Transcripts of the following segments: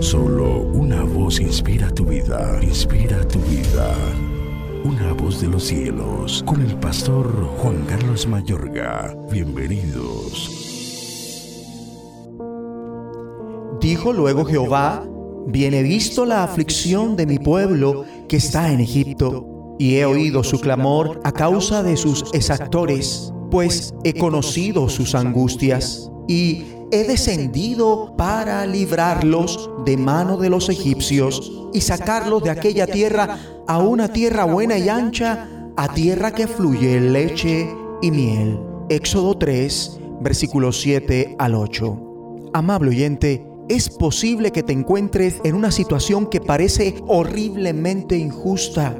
Solo una voz inspira tu vida, inspira tu vida. Una voz de los cielos, con el pastor Juan Carlos Mayorga. Bienvenidos. Dijo luego Jehová, Viene visto la aflicción de mi pueblo que está en Egipto, y he oído su clamor a causa de sus exactores, pues he conocido sus angustias, y he descendido para librarlos de mano de los egipcios y sacarlos de aquella tierra a una tierra buena y ancha, a tierra que fluye leche y miel. Éxodo 3, versículos 7 al 8. Amable oyente, es posible que te encuentres en una situación que parece horriblemente injusta,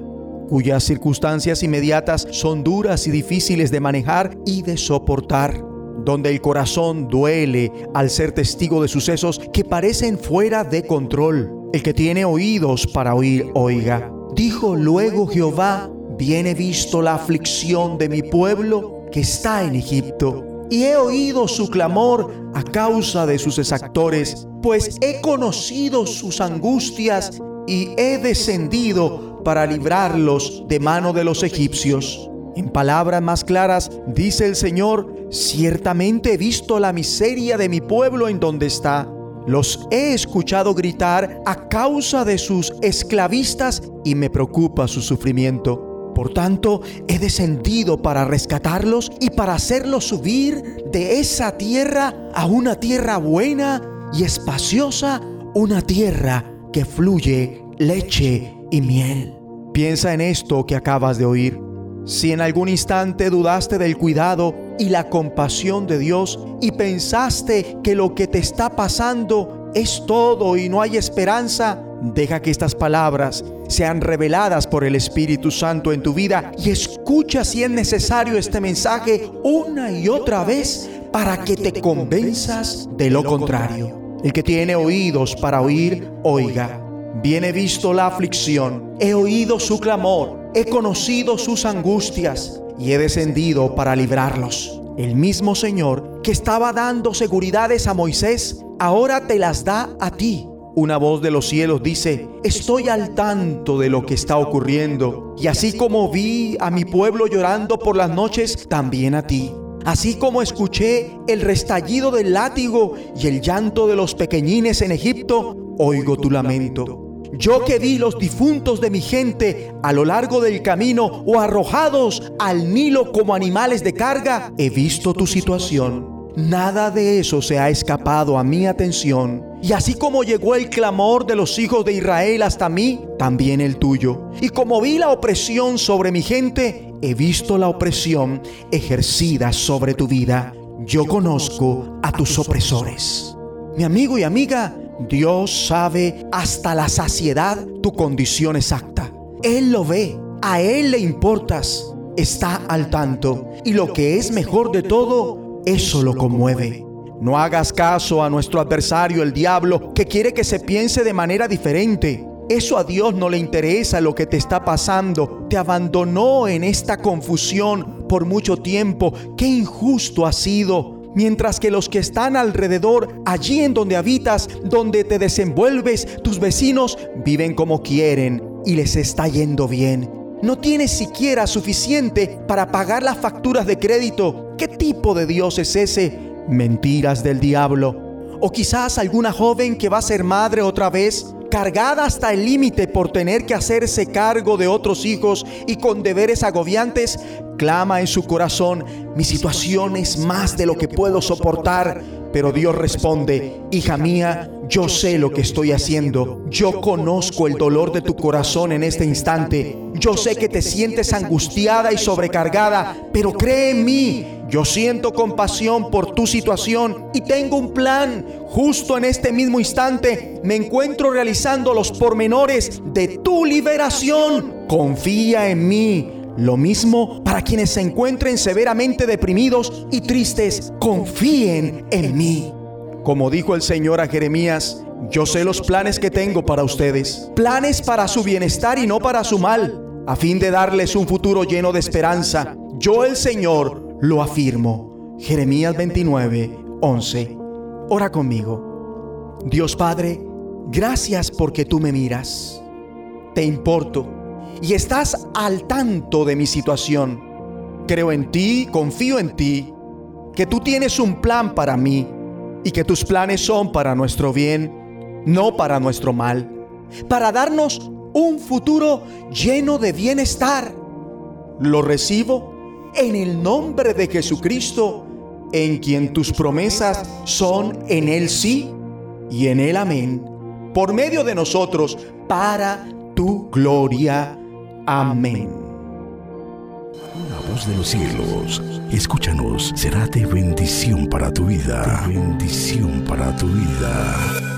cuyas circunstancias inmediatas son duras y difíciles de manejar y de soportar, donde el corazón duele al ser testigo de sucesos que parecen fuera de control. El que tiene oídos para oír, oiga. Dijo luego Jehová, viene visto la aflicción de mi pueblo que está en Egipto y he oído su clamor a causa de sus exactores, pues he conocido sus angustias y he descendido para librarlos de mano de los egipcios. En palabras más claras, dice el Señor, ciertamente he visto la miseria de mi pueblo en donde está. Los he escuchado gritar a causa de sus esclavistas y me preocupa su sufrimiento. Por tanto, he descendido para rescatarlos y para hacerlos subir de esa tierra a una tierra buena y espaciosa, una tierra que fluye leche y miel. Piensa en esto que acabas de oír. Si en algún instante dudaste del cuidado y la compasión de Dios y pensaste que lo que te está pasando es todo y no hay esperanza, Deja que estas palabras sean reveladas por el Espíritu Santo en tu vida y escucha si es necesario este mensaje una y otra vez para que te convenzas de lo contrario. El que tiene oídos para oír, oiga. Viene visto la aflicción, he oído su clamor, he conocido sus angustias y he descendido para librarlos. El mismo Señor que estaba dando seguridades a Moisés, ahora te las da a ti una voz de los cielos dice, estoy al tanto de lo que está ocurriendo. Y así como vi a mi pueblo llorando por las noches, también a ti. Así como escuché el restallido del látigo y el llanto de los pequeñines en Egipto, oigo tu lamento. Yo que vi los difuntos de mi gente a lo largo del camino o arrojados al Nilo como animales de carga, he visto tu situación. Nada de eso se ha escapado a mi atención. Y así como llegó el clamor de los hijos de Israel hasta mí, también el tuyo. Y como vi la opresión sobre mi gente, he visto la opresión ejercida sobre tu vida. Yo conozco a tus opresores. Mi amigo y amiga, Dios sabe hasta la saciedad tu condición exacta. Él lo ve, a Él le importas, está al tanto. Y lo que es mejor de todo, eso lo conmueve. No hagas caso a nuestro adversario, el diablo, que quiere que se piense de manera diferente. Eso a Dios no le interesa lo que te está pasando. Te abandonó en esta confusión por mucho tiempo. Qué injusto ha sido. Mientras que los que están alrededor, allí en donde habitas, donde te desenvuelves, tus vecinos viven como quieren y les está yendo bien. No tienes siquiera suficiente para pagar las facturas de crédito ¿Qué tipo de Dios es ese? Mentiras del diablo. O quizás alguna joven que va a ser madre otra vez, cargada hasta el límite por tener que hacerse cargo de otros hijos y con deberes agobiantes, clama en su corazón, mi situación es más de lo que puedo soportar. Pero Dios responde, hija mía, yo sé lo que estoy haciendo. Yo conozco el dolor de tu corazón en este instante. Yo sé que te sientes angustiada y sobrecargada, pero cree en mí. Yo siento compasión por tu situación y tengo un plan. Justo en este mismo instante me encuentro realizando los pormenores de tu liberación. Confía en mí. Lo mismo para quienes se encuentren severamente deprimidos y tristes. Confíen en mí. Como dijo el Señor a Jeremías, yo sé los planes que tengo para ustedes, planes para su bienestar y no para su mal, a fin de darles un futuro lleno de esperanza. Yo el Señor lo afirmo. Jeremías 29, 11. Ora conmigo. Dios Padre, Gracias porque tú me miras, te importo y estás al tanto de mi situación. Creo en ti, confío en ti, que tú tienes un plan para mí y que tus planes son para nuestro bien, no para nuestro mal, para darnos un futuro lleno de bienestar. Lo recibo en el nombre de Jesucristo, en quien tus promesas son en Él sí y en Él amén, por medio de nosotros, para tu gloria. Amén. La voz de los cielos, escúchanos, será de bendición para tu vida. Bendición para tu vida.